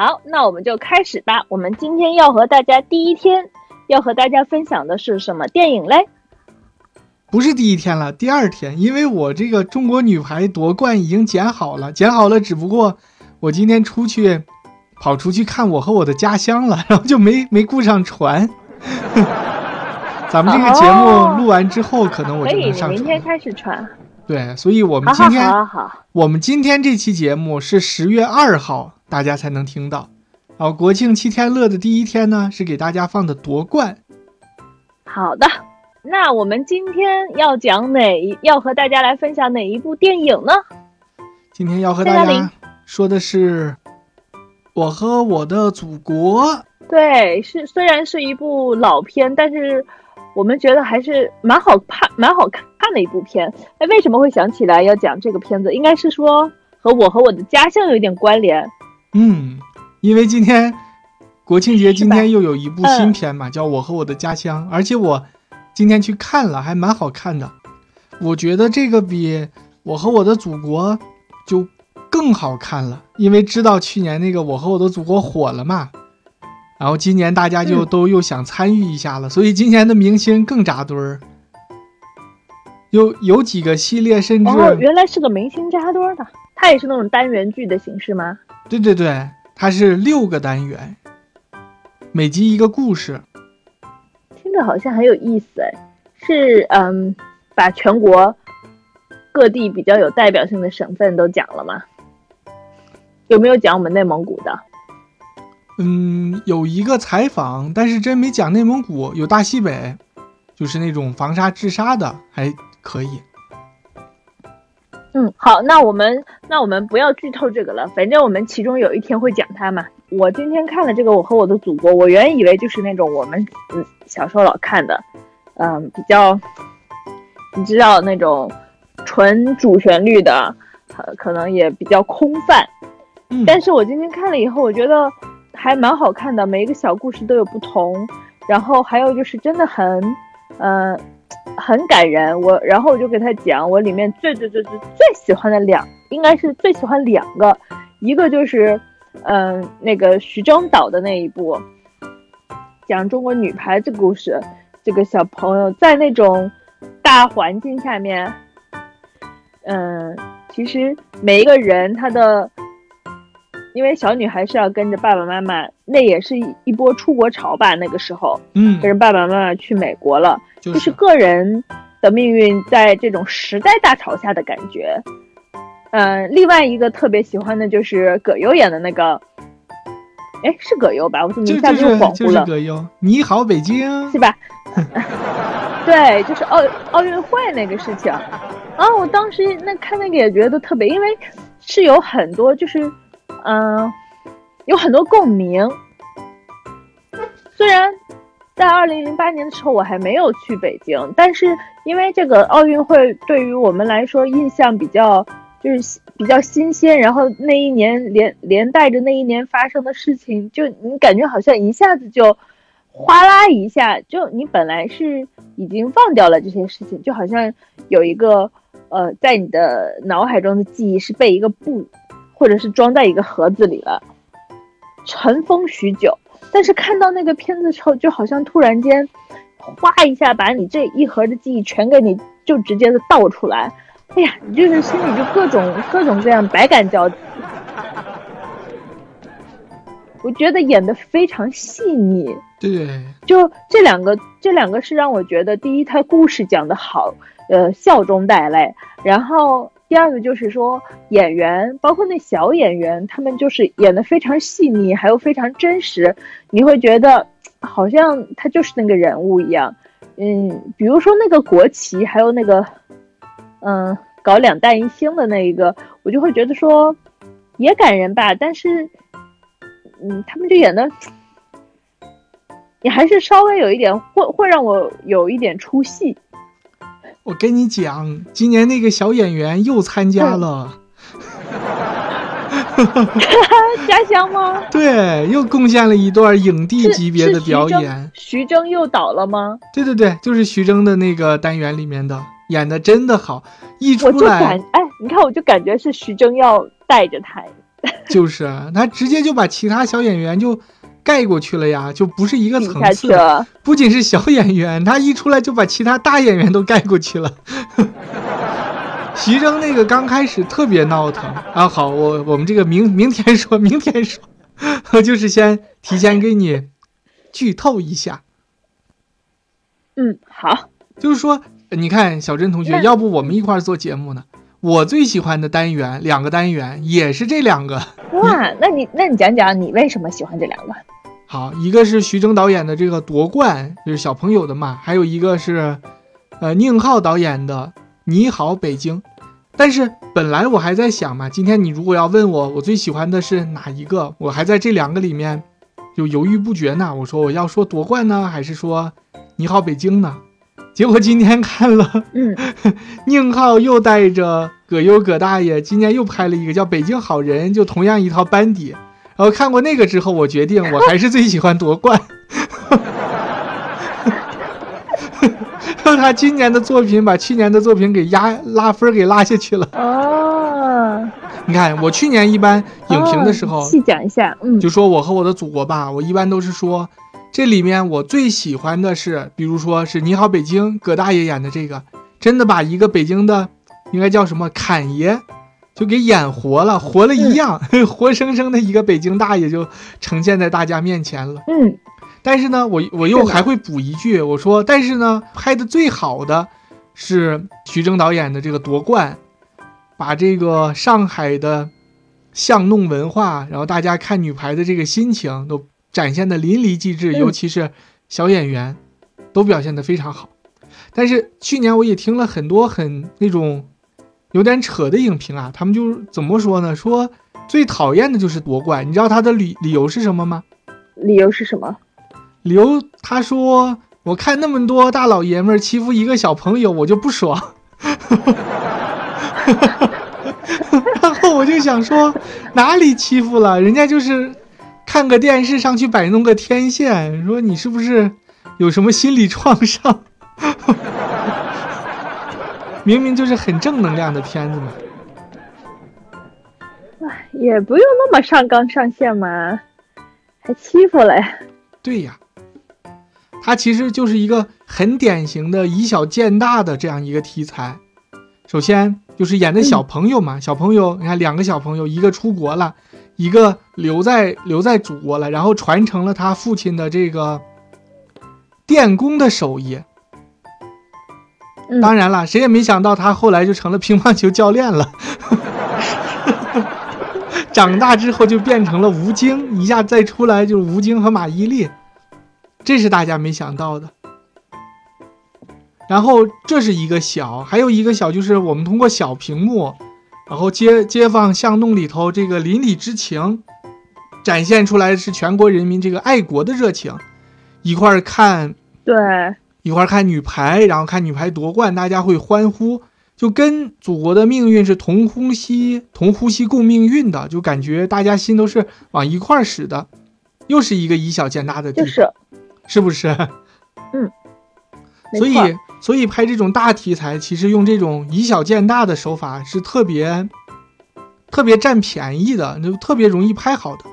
好，那我们就开始吧。我们今天要和大家第一天要和大家分享的是什么电影嘞？不是第一天了，第二天，因为我这个中国女排夺冠已经剪好了，剪好了，只不过我今天出去跑出去看我和我的家乡了，然后就没 没顾上传。咱们这个节目录完之后，可能我就能上传。明天开始传。对，所以我们今天，好好好，我们今天这期节目是十月二号，大家才能听到。好，国庆七天乐的第一天呢，是给大家放的夺冠。好的，那我们今天要讲哪一，要和大家来分享哪一部电影呢？今天要和大家说的是《我和我的祖国》。对，是虽然是一部老片，但是。我们觉得还是蛮好看、蛮好看的一部片。哎，为什么会想起来要讲这个片子？应该是说和我和我的家乡有一点关联。嗯，因为今天国庆节，今天又有一部新片嘛，叫《我和我的家乡》，而且我今天去看了，还蛮好看的。我觉得这个比我和我的祖国就更好看了，因为知道去年那个我和我的祖国火了嘛。然后今年大家就都又想参与一下了，所以今年的明星更扎堆儿。有有几个系列甚至哦原来是个明星扎堆儿的，它也是那种单元剧的形式吗？对对对，它是六个单元，每集一个故事。听着好像很有意思哎，是嗯，把全国各地比较有代表性的省份都讲了吗？有没有讲我们内蒙古的？嗯，有一个采访，但是真没讲内蒙古，有大西北，就是那种防沙治沙的，还可以。嗯，好，那我们那我们不要剧透这个了，反正我们其中有一天会讲它嘛。我今天看了这个《我和我的祖国》，我原以为就是那种我们嗯小时候老看的，嗯，比较你知道那种纯主旋律的，可能也比较空泛。嗯，但是我今天看了以后，我觉得。还蛮好看的，每一个小故事都有不同，然后还有就是真的很，嗯，很感人。我然后我就给他讲，我里面最最最最最喜欢的两，应该是最喜欢两个，一个就是，嗯，那个徐峥导的那一部，讲中国女排这故事，这个小朋友在那种大环境下面，嗯，其实每一个人他的。因为小女孩是要跟着爸爸妈妈，那也是一一波出国潮吧。那个时候，嗯，跟着爸爸妈妈去美国了，就是个人的命运在这种时代大潮下的感觉。嗯，另外一个特别喜欢的就是葛优演的那个，哎，是葛优吧？我怎么一下子又恍惚了？葛优，你好，北京，是吧？对，就是奥奥运会那个事情。啊，我当时那看那个也觉得特别，因为是有很多就是。嗯，有很多共鸣。虽然在二零零八年的时候我还没有去北京，但是因为这个奥运会对于我们来说印象比较就是比较新鲜，然后那一年连连带着那一年发生的事情，就你感觉好像一下子就哗啦一下，就你本来是已经忘掉了这些事情，就好像有一个呃在你的脑海中的记忆是被一个布。或者是装在一个盒子里了，尘封许久。但是看到那个片子之后，就好像突然间，哗一下把你这一盒的记忆全给你就直接的倒出来。哎呀，你就是心里就各种各种各样百感交集。我觉得演的非常细腻。对，就这两个，这两个是让我觉得，第一，他故事讲的好，呃，笑中带泪，然后。第二个就是说，演员包括那小演员，他们就是演的非常细腻，还有非常真实，你会觉得好像他就是那个人物一样。嗯，比如说那个国旗，还有那个，嗯，搞两弹一星的那一个，我就会觉得说也感人吧。但是，嗯，他们就演的，你还是稍微有一点会会让我有一点出戏。我跟你讲，今年那个小演员又参加了，家乡吗？对，又贡献了一段影帝级别的表演。徐峥又倒了吗？对对对，就是徐峥的那个单元里面的，演的真的好，一出来，哎，你看我就感觉是徐峥要带着他，就是啊他直接就把其他小演员就盖过去了呀，就不是一个层次。不仅是小演员，他一出来就把其他大演员都盖过去了。徐峥那个刚开始特别闹腾啊，好，我我们这个明明天说，明天说，就是先提前给你剧透一下，嗯，好，就是说，你看小珍同学，要不我们一块儿做节目呢？我最喜欢的单元两个单元也是这两个，哇，那你那你讲讲你为什么喜欢这两个？好，一个是徐峥导演的这个夺冠，就是小朋友的嘛，还有一个是，呃，宁浩导演的《你好，北京》。但是本来我还在想嘛，今天你如果要问我我最喜欢的是哪一个，我还在这两个里面就犹豫不决呢。我说我要说夺冠呢，还是说你好，北京呢？结果今天看了嗯，宁浩又带着葛优葛大爷，今年又拍了一个叫《北京好人》，就同样一套班底。然后看过那个之后，我决定 我还是最喜欢夺冠。让他今年的作品把去年的作品给压拉分给拉下去了。哦，你看，我去年一般影评的时候哦细讲一下，嗯，就说我和我的祖国吧，我一般都是说，这里面我最喜欢的是，比如说是你好北京，葛大爷演的这个，真的把一个北京的，应该叫什么侃爷，就给演活了，活了一样，活生生的一个北京大爷就呈现在大家面前了。嗯，但是呢，我我又还会补一句，我说，但是呢，拍的最好的是徐峥导演的这个夺冠，把这个上海的巷弄文化，然后大家看女排的这个心情都展现的淋漓尽致，嗯尤其是小演员都表现得非常好。但是去年我也听了很多很那种有点扯的影评啊，他们就是怎么说呢？说最讨厌的就是夺冠，你知道他的理理由是什么吗？理由是什么？理由他说：“我看那么多大老爷们儿欺负一个小朋友，我就不爽。”然后我就想说，哪里欺负了？人家就是看个电视上去摆弄个天线，说你是不是有什么心理创伤？明明就是很正能量的片子嘛。哎，也不用那么上纲上线嘛，还欺负了呀？对呀，它其实就是一个很典型的以小见大的这样一个题材。首先就是演的小朋友嘛，小朋友，你看两个小朋友，一个出国了，一个留在留在祖国了，然后传承了他父亲的这个电工的手艺。嗯，当然了，谁也没想到他后来就成了乒乓球教练了。长大之后就变成了吴京，一下再出来就是吴京和马伊琍，这是大家没想到的。然后这是一个小，还有一个小就是我们通过小屏幕，然后街街坊巷弄里头这个邻里之情，展现出来是全国人民这个爱国的热情，一块儿看对，一块儿看女排，然后看女排夺冠，大家会欢呼，就跟祖国的命运是同呼吸、同呼吸共命运的，就感觉大家心都是往一块儿使的，又是一个以小见大的地方，就是，是不是？所以，所以拍这种大题材，其实用这种以小见大的手法是特别、特别占便宜的，就特别容易拍好的。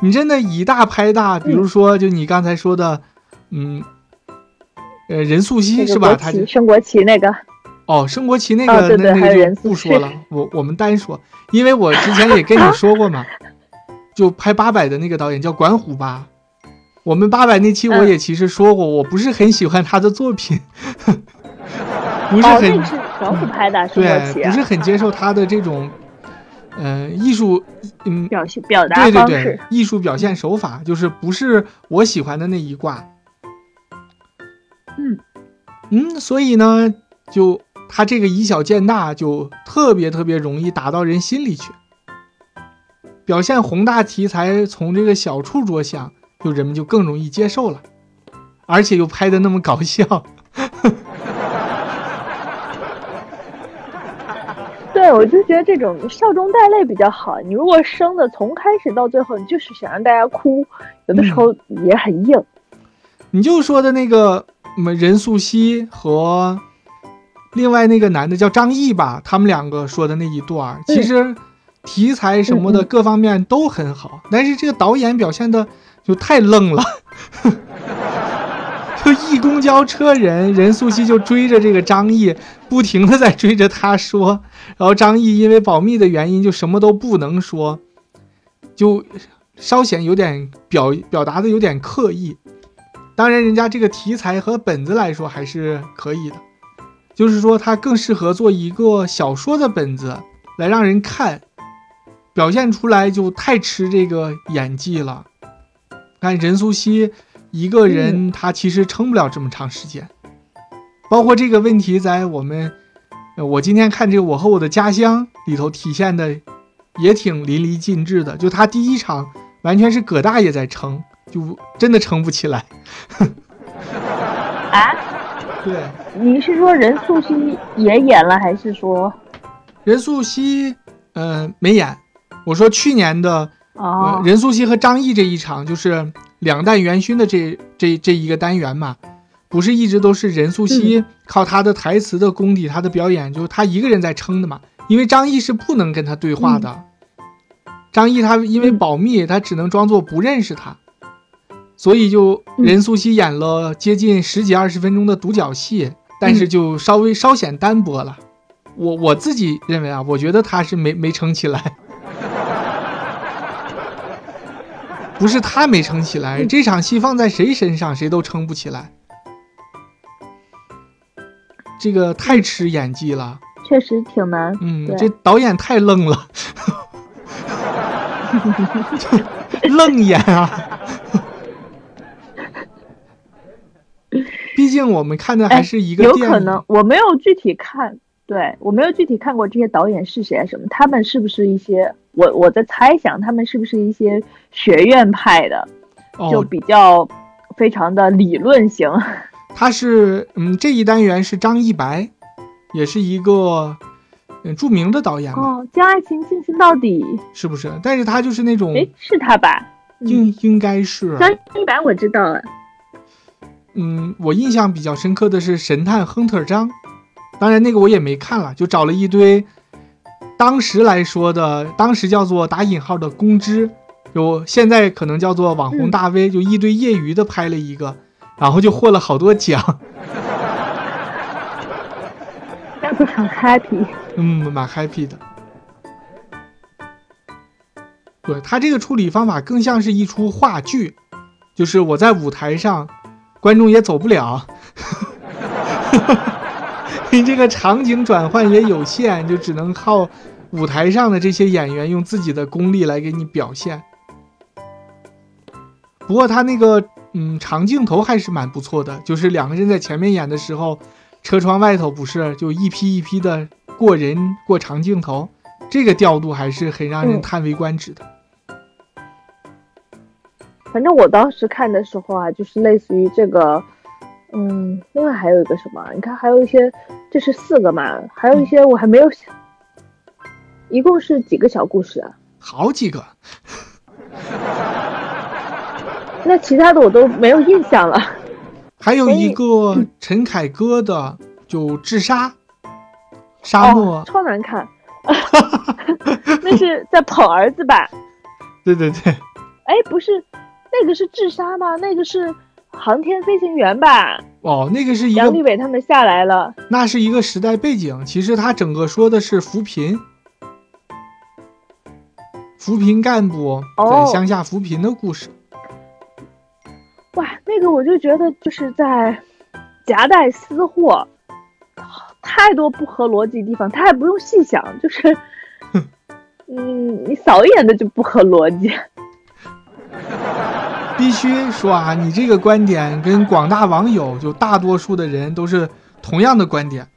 你真的以大拍大，比如说，就你刚才说的，嗯，呃，任素汐是吧？他就，升国旗那个，哦，升国旗那个、那那个就不说了，我我们单说，因为我之前也跟你说过嘛，就拍八佰的那个导演叫管虎吧。我们八百那期我嗯。也其实说过，我不是很喜欢他的作品，不是哦，很、对，不是很接受他的这种，呃，艺术，嗯，表现表达对对对方式，，艺术表现手法就是不是我喜欢的那一挂。嗯。嗯，所以呢，就他这个以小见大，就特别特别容易打到人心里去。表现宏大题材，从这个小处着想，就人们就更容易接受了，而且又拍的那么搞笑。对，我就觉得这种笑中带泪比较好。你如果生的从开始到最后，你就是想让大家哭，有的时候也很硬。你就说的那个什么任素汐和另外那个男的叫张译吧，他们两个说的那一段儿，其实题材什么的各方面都很好，但是这个导演表现的就太愣了，就一公交车人任素汐就追着这个张译，不停的在追着他说，然后张译因为保密的原因就什么都不能说，就稍显有点表表达的有点刻意。当然，人家这个题材和本子来说还是可以的，就是说它更适合做一个小说的本子来让人看。表现出来就太吃这个演技了。看任素汐一个人，她其实撑不了这么长时间。包括这个问题，在我们我今天看这个《我和我的家乡》里头体现的也挺淋漓尽致的。就他第一场完全是葛大爷在撑，就真的撑不起来。啊？对，你是说任素汐也演了，还是说任素汐嗯没演？我说去年的哦，任素汐和张译这一场就是两弹元勋的这这这一个单元嘛，不是一直都是任素汐靠她的台词的功底，她的表演，就是她一个人在撑的嘛。因为张译是不能跟她对话的，张译他因为保密，他只能装作不认识他，所以就任素汐演了接近十几二十分钟的独角戏，但是就稍微稍显单薄了。我我自己认为啊，我觉得他是没没撑起来。不是他没撑起来，这场戏放在谁身上，谁都撑不起来。这个太吃演技了，确实挺难。嗯，这导演太愣了，愣演啊！毕竟我们看的还是一个有可能，我没有具体看，对我没有具体看过这些导演是谁什么，他们是不是一些？我我在猜想，他们是不是一些学院派的，就比较非常的理论型。他是，嗯，这一单元是张一白，也是一个嗯著名的导演哦，将爱情进行到底，是不是？但是他就是那种，哎，是他吧？应应该是张一白，我知道了。嗯，我印象比较深刻的是《神探亨特张》，当然那个我也没看了，就找了一堆。当时来说的，当时叫做打引号的公知，有现在可能叫做网红大 V，就一堆业余的拍了一个，然后就获了好多奖，那不很 happy？嗯，蛮 happy 的。对他这个处理方法更像是一出话剧，就是我在舞台上，观众也走不了。你这个场景转换也有限，就只能靠舞台上的这些演员用自己的功力来给你表现。不过他那个嗯长镜头还是蛮不错的，就是两个人在前面演的时候，车窗外头不是就一批一批的过人过长镜头，这个调度还是很让人叹为观止的。反正我当时看的时候啊，就是类似于这个。嗯，另外还有一个什么？你看，还有一些，这是四个嘛？还有一些我还没有想，一共是几个小故事啊？好几个。那其他的我都没有印象了。还有一个陈凯歌的，就自杀，沙漠，超难看。那是在捧儿子吧？对对对。哎，不是，那个是自杀吗？那个是。航天飞行员吧？哦，那个是一杨利伟他们下来了。那是一个时代背景，其实他整个说的是扶贫，扶贫干部在乡下扶贫的故事。哇，那个我就觉得就是在夹带私货，太多不合逻辑的地方，他还不用细想，就是，嗯，你扫一眼的就不合逻辑。必须说啊，你这个观点跟广大网友就大多数的人都是同样的观点，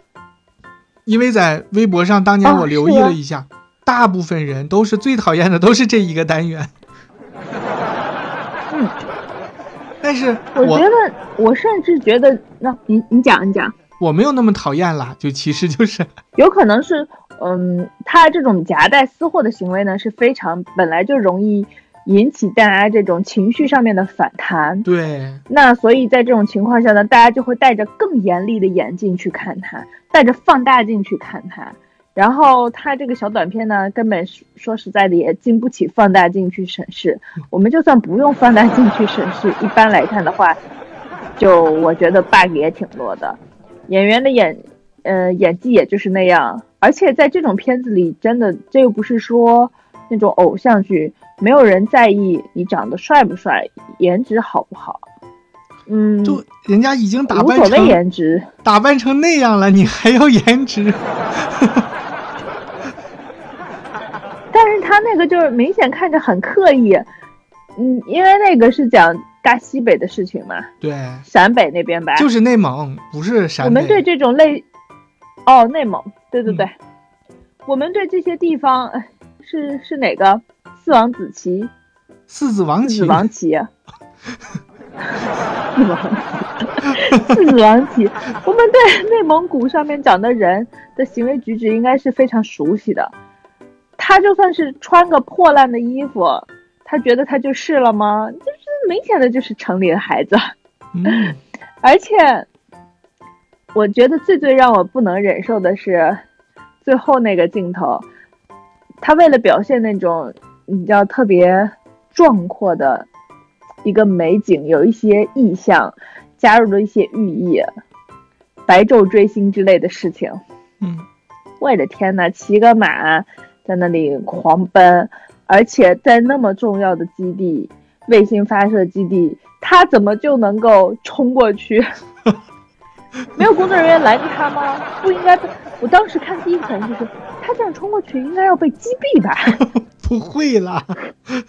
因为在微博上当年我留意了一下，大部分人都是最讨厌的都是这一个单元。嗯，但是我觉得，我甚至觉得，那你你讲一讲，我没有那么讨厌啦，就其实就是有可能是，嗯，他这种夹带私货的行为呢是非常本来就容易。引起大家这种情绪上面的反弹，对，那所以在这种情况下呢，大家就会带着更严厉的眼镜去看它，带着放大镜去看它，然后他这个小短片呢，根本说实在的也经不起放大镜去审视。我们就算不用放大镜去审视，一般来看的话，就我觉得 bug 也挺多的。演员的演，呃，演技也就是那样。而且在这种片子里，真的这又不是说那种偶像剧，没有人在意你长得帅不帅，颜值好不好。嗯，就人家已经打扮成颜值，打扮成那样了，你还要颜值？但是他那个就是明显看着很刻意，嗯，因为那个是讲大西北的事情嘛，对，陕北那边吧，就是内蒙，不是陕北。我们对这种类，哦，内蒙，对对对，我们对这些地方，是是哪个？四王子旗，四子王旗，四子王旗。四王旗，四王旗，我们对内蒙古上面讲的人的行为举止应该是非常熟悉的。他就算是穿个破烂的衣服，他觉得他就是了吗？就是明显的就是城里的孩子。嗯，而且我觉得最最让我不能忍受的是最后那个镜头，他为了表现那种比较特别壮阔的。一个美景有一些意象，加入了一些寓意，白昼追星之类的事情。嗯，我的天呐，骑个马在那里狂奔，而且在那么重要的基地，卫星发射基地，他怎么就能够冲过去？没有工作人员拦着他吗？不应该。我当时看第一反应就是，他这样冲过去应该要被击毙吧？不会啦。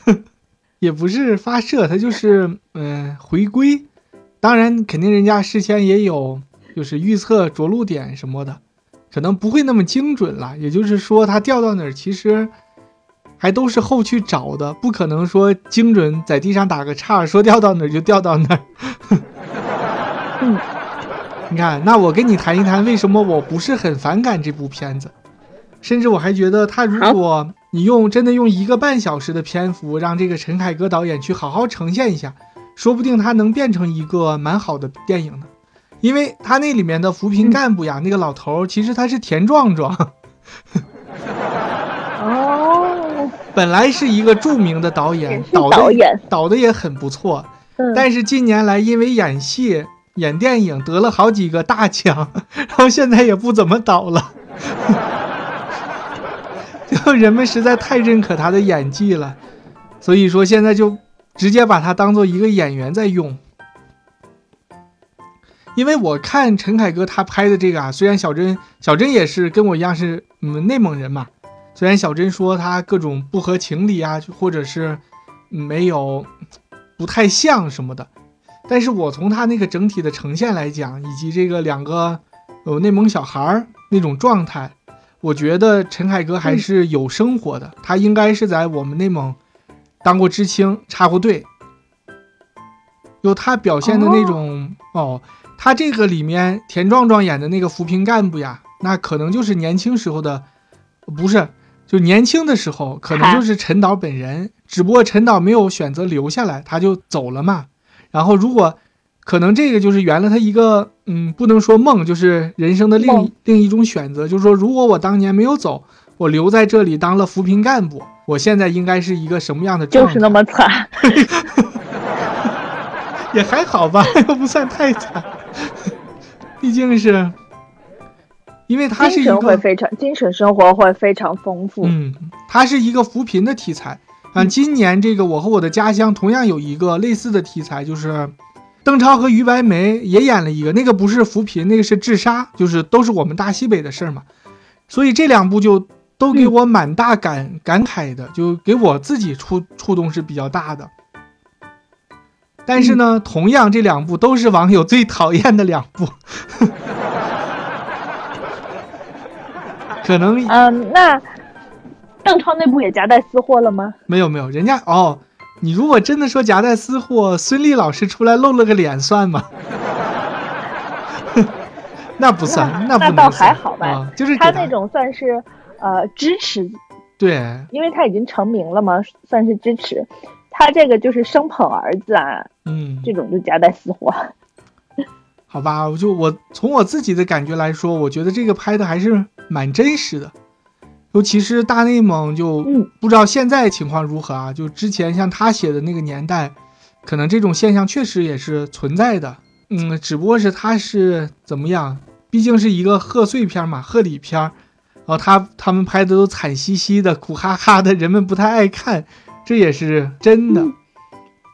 也不是发射，它就是嗯回归。当然，肯定人家事先也有，就是预测着陆点什么的，可能不会那么精准了。也就是说，它掉到哪儿，其实还都是后去找的，不可能说精准在地上打个叉，说掉到哪儿就掉到哪儿。嗯，你看，那我跟你谈一谈，为什么我不是很反感这部片子，甚至我还觉得他如果。你用真的用一个半小时的篇幅，让这个陈凯歌导演去好好呈现一下，说不定他能变成一个蛮好的电影呢。因为他那里面的扶贫干部呀，那个老头其实他是田壮壮，哦，本来是一个著名的导演，导导演。导的也很不错，但是近年来因为演戏、演电影得了好几个大奖，然后现在也不怎么导了。就人们实在太认可他的演技了，所以说现在就直接把他当做一个演员在用。因为我看陈凯歌他拍的这个啊，虽然小珍小珍也是跟我一样是嗯内蒙人嘛，虽然小珍说他各种不合情理啊，或者是没有不太像什么的，但是我从他那个整体的呈现来讲，以及这个两个呃内蒙小孩儿那种状态。我觉得陈凯歌还是有生活的，他应该是在我们内蒙当过知青，插过队。有他表现的那种哦，他这个里面田壮壮演的那个扶贫干部呀，那可能就是年轻时候的，不是，就年轻的时候可能就是陈导本人，只不过陈导没有选择留下来，他就走了嘛。然后如果。可能这个就是圆了他一个，嗯，不能说梦，就是人生的另另一种选择。就是说，如果我当年没有走，我留在这里当了扶贫干部，我现在应该是一个什么样的状态？就是那么惨，也还好吧，又不算太惨。毕竟是，因为他是一个会非常精神生活会非常丰富。嗯，他是一个扶贫的题材啊。今年这个《我和我的家乡》同样有一个类似的题材，就是。邓超和于白眉也演了一个，那个不是扶贫，那个是治沙，就是都是我们大西北的事儿嘛。所以这两部就都给我蛮大感感慨的，就给我自己触触动是比较大的。但是呢，同样这两部都是网友最讨厌的两部。可能嗯，那邓超那部也夹带私货了吗？没有没有，人家哦。你如果真的说夹带私货，孙俪老师出来露了个脸算吗？那不算，那那倒还好吧。就是他那种算是呃支持，对，因为他已经成名了嘛，算是支持。他这个就是生捧儿子啊，嗯，这种就夹带私货。好吧，我就我从我自己的感觉来说，我觉得这个拍的还是蛮真实的，尤其是大内蒙，就嗯不知道现在情况如何啊？就之前像他写的那个年代，可能这种现象确实也是存在的。嗯，只不过是他是怎么样？毕竟是一个贺岁片嘛，贺礼片儿，然后他他们拍的都惨兮兮的、苦哈哈的，人们不太爱看，这也是真的。嗯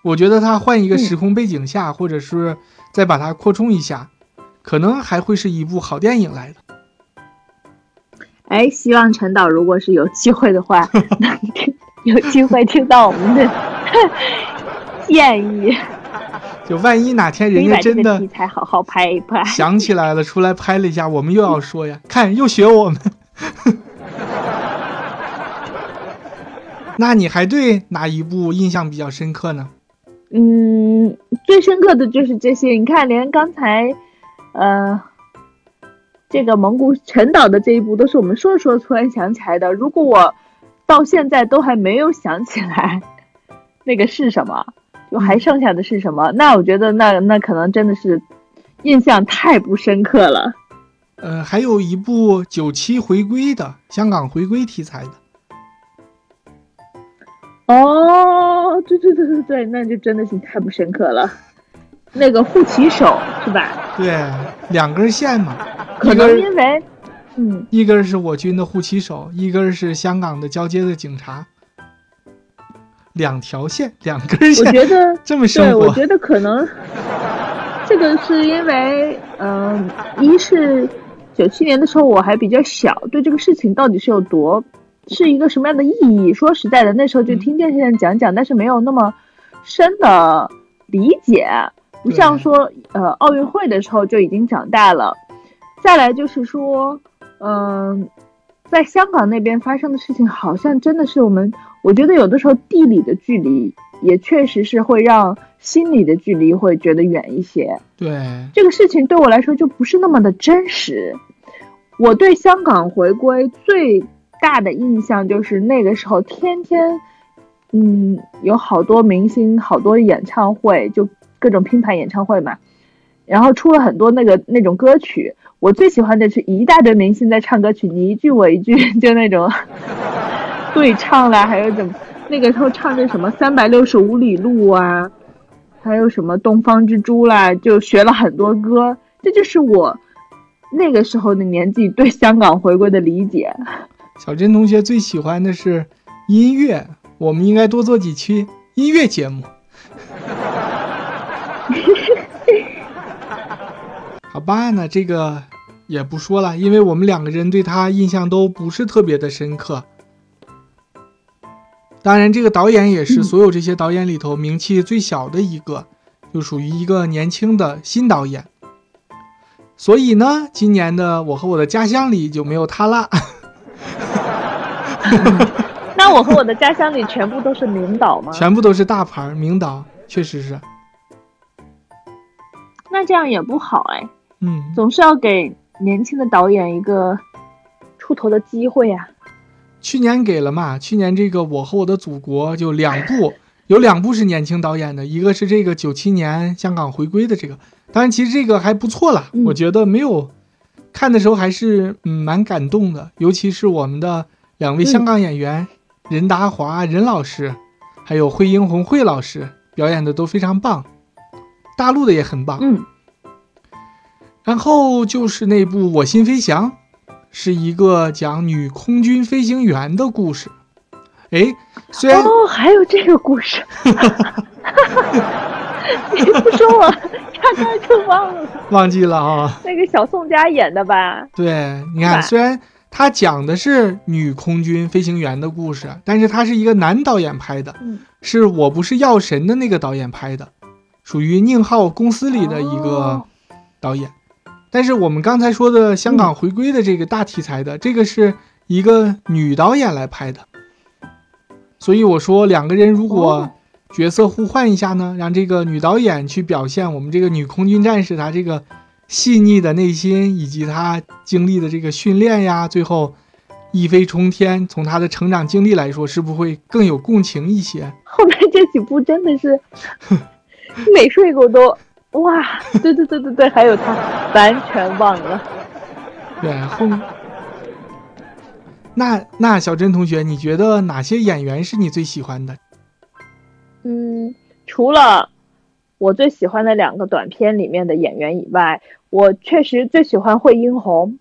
我觉得他换一个嗯时空背景下，或者是再把它扩充一下，可能还会是一部好电影来的。哎，希望陈导如果是有机会的话，能听有机会听到我们的 建议，就万一哪天人家真的个题材好好拍一拍。想起来了，出来拍了一下，我们又要说呀，看又学我们。那你还对哪一部印象比较深刻呢？嗯，最深刻的就是这些。你看，连刚才，呃，这个蒙古陈导的这一部，都是我们说着说着突然想起来的。如果我到现在都还没有想起来那个是什么，就还剩下的是什么，那我觉得那那可能真的是印象太不深刻了。呃，还有一部九七回归的香港回归题材的，哦，对对对对对，那就真的是太不深刻了。那个护旗手是吧？对，两根线嘛，可能因为，嗯，一根是我军的护旗手，一根是香港的交接的警察，两条线，两根线我，觉得这么生对，我，觉得可能这个是因为，嗯、一是九七年的时候我还比较小，对这个事情到底是有多是一个什么样的意义？说实在的，那时候就嗯听电视上讲讲，但是没有那么深的理解，不像说呃奥运会的时候就已经长大了。再来就是说，嗯、在香港那边发生的事情，好像真的是我们，我觉得有的时候地理的距离也确实是会让心理的距离会觉得远一些。对，这个事情对我来说就不是那么的真实。我对香港回归最大的印象就是那个时候天天，嗯，有好多明星，好多演唱会，就各种拼盘演唱会嘛，然后出了很多那个那种歌曲。我最喜欢的是一大堆明星在唱歌曲，你一句我一句，就那种 对唱啦，还有怎么那个时候唱的什么三百六十五里路啊，还有什么东方之珠啦，就学了很多歌。这就是我那个时候的年纪对香港回归的理解。小珍同学最喜欢的是音乐，我们应该多做几期音乐节目。好吧，那这个也不说了，因为我们两个人对他印象都不是特别的深刻。当然，这个导演也是嗯所有这些导演里头名气最小的一个，就属于一个年轻的新导演。所以呢，今年的《我和我的家乡》里就没有他啦。那我和我的家乡里全部都是名导吗？全部都是大牌儿名导，确实是，那这样也不好哎，嗯，总是要给年轻的导演一个出头的机会呀、去年给了嘛，去年这个《我和我的祖国》就两部，有两部是年轻导演的，一个是这个九七年香港回归的这个，当然其实这个还不错啦，嗯。我觉得没有看的时候还是嗯蛮感动的，尤其是我们的两位嗯。香港演员、任达华任老师，还有惠英红惠老师表演的都非常棒，大陆的也很棒，嗯，然后就是那部《我心飞翔》，是一个讲女空军飞行员的故事。哎，虽然、哦，还有这个故事，你不说我差点就忘了。忘记了啊，那个小宋佳演的吧？对，你看，虽然他讲的是女空军飞行员的故事，但是他是一个男导演拍的，嗯，是我不是药神的那个导演拍的，属于宁浩公司里的一个哦导演。但是我们刚才说的香港回归的这个大题材的，这个是一个女导演来拍的，所以我说两个人如果哦。角色互换一下呢，让这个女导演去表现我们这个女空军战士她这个细腻的内心，以及她经历的这个训练呀，最后一飞冲天，从她的成长经历来说，是不是会更有共情一些？后面这几部真的是每说一个我都哇，对对对对对，还有他完全忘了。然，后面那那小珍同学，你觉得哪些演员是你最喜欢的？嗯，除了我最喜欢的两个短片里面的演员以外，我确实最喜欢惠英红。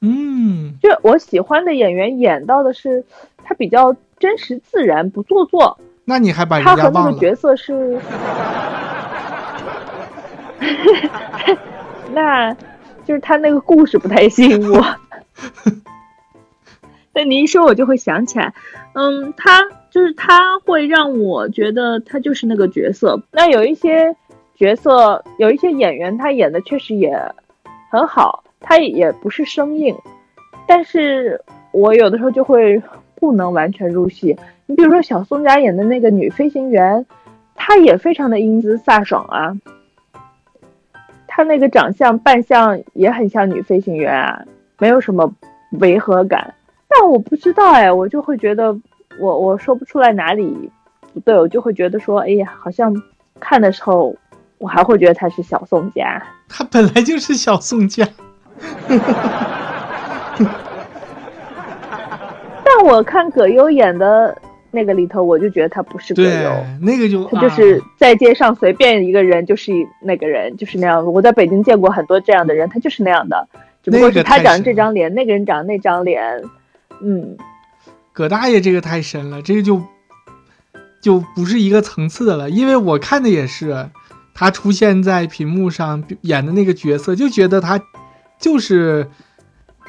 嗯，就我喜欢的演员演到的是他比较真实自然，不做作。那你还把人他和那家忘了？个角色是，那就是他那个故事不太吸引我。但你一说，我就会想起来，嗯，他就是他会让我觉得他就是那个角色。那有一些角色，有一些演员，他演的确实也很好，他也不是生硬，但是我有的时候就会不能完全入戏。你比如说小宋佳演的那个女飞行员，她也非常的英姿飒爽啊，她那个长相扮相也很像女飞行员啊，没有什么违和感。但我不知道哎，我就会觉得我我说不出来哪里不对，我就会觉得说，哎呀，好像看的时候我还会觉得他是小宋佳。他本来就是小宋佳。但我看葛优演的那个里头，我就觉得他不是葛对优。，那个就他就是啊在街上随便一个人就是那个人，就是那样。我在北京见过很多这样的人，他就是那样的，只不过是他长这张脸，那个人长那张脸。嗯，葛大爷这个太深了，这个就就不是一个层次的了。因为我看的也是他出现在屏幕上演的那个角色，就觉得他就是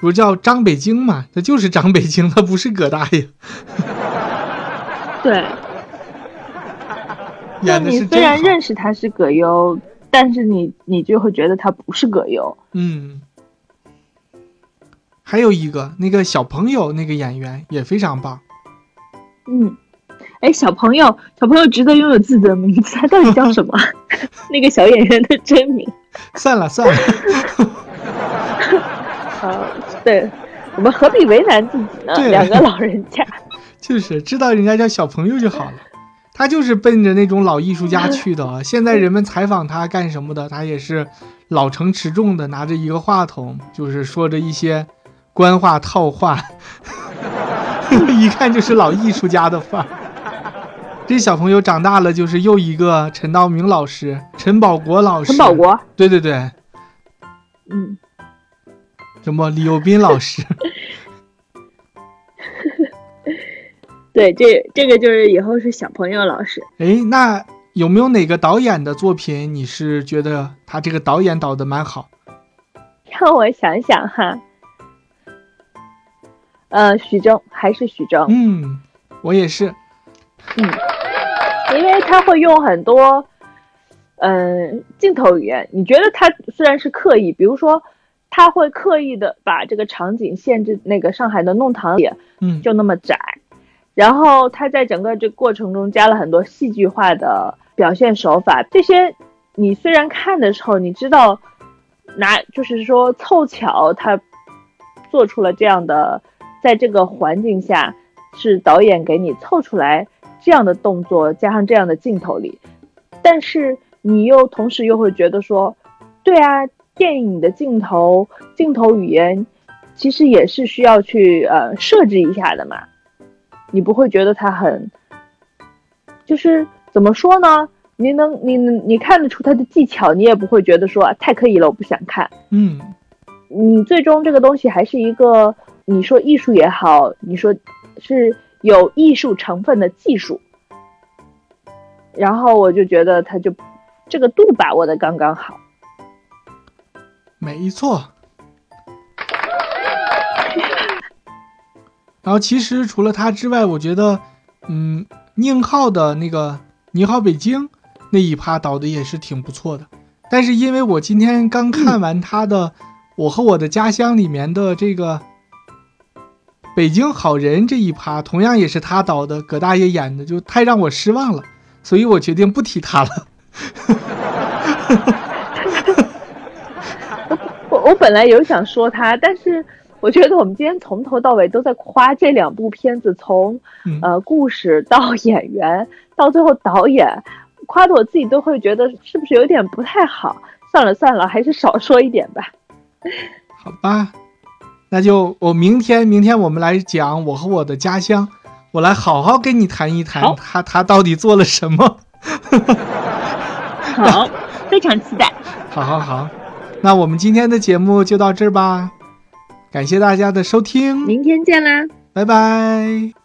不是叫张北京嘛，他就是张北京，他不是葛大爷，对。演的你虽然。认识他是葛优，但是你你就会觉得他不是葛优。嗯，还有一个那个小朋友那个演员也非常棒。嗯，哎，小朋友，小朋友值得拥有自己的名字，他到底叫什么？那个小演员的真名？算了算了，呃，对，我们何必为难自己呢？两个老人家。就是知道人家叫小朋友就好了。他就是奔着那种老艺术家去的啊。现在人们采访他干什么的，他也是老成持重的，拿着一个话筒，就是说着一些官话套话，一看就是老艺术家的范儿。这小朋友长大了，就是又一个陈道明老师、陈宝国老师、陈宝，国，对对对，嗯，什么李幼斌老师，对，这这个就是以后是小朋友老师。哎，那有没有哪个导演的作品你是觉得他这个导演导的蛮好？让我想想哈，呃，徐峥还是徐峥，嗯，我也是。嗯，因为他会用很多，嗯、镜头语言。你觉得他虽然是刻意，比如说他会刻意的把这个场景限制那个上海的弄堂里嗯，就那么窄，然后他在整个这过程中加了很多戏剧化的表现手法。这些你虽然看的时候你知道拿就是说凑巧他做出了这样的，在这个环境下是导演给你凑出来这样的动作，加上这样的镜头里，但是你又同时又会觉得说，对啊，电影的镜头镜头语言其实也是需要去呃设置一下的嘛，你不会觉得他很，就是怎么说呢？你能你你看得出他的技巧，你也不会觉得说、啊、太刻意了，我不想看。嗯，你最终这个东西还是一个，你说艺术也好，你说是有艺术成分的技术，然后我就觉得他就这个度把握的刚刚好。没错。然后其实除了他之外，我觉得，嗯，宁浩的那个《你好，北京》那一趴导的也是挺不错的。但是因为我今天刚看完他的《我和我的家乡》里面的这个“北京好人”这一趴，同样也是他导的，葛大爷演的，就太让我失望了，所以我决定不提他了。我我本来有想说他，但是我觉得我们今天从头到尾都在夸这两部片子，从呃故事到演员 到最后导演夸的我自己都会觉得是不是有点不太好。算了算了，还是少说一点吧。好吧，那就我明天明天我们来讲我和我的家乡，我来好好跟你谈一谈他他到底做了什么。好，非常期待。好好好，那我们今天的节目就到这儿吧。感谢大家的收听。明天见啦。拜拜。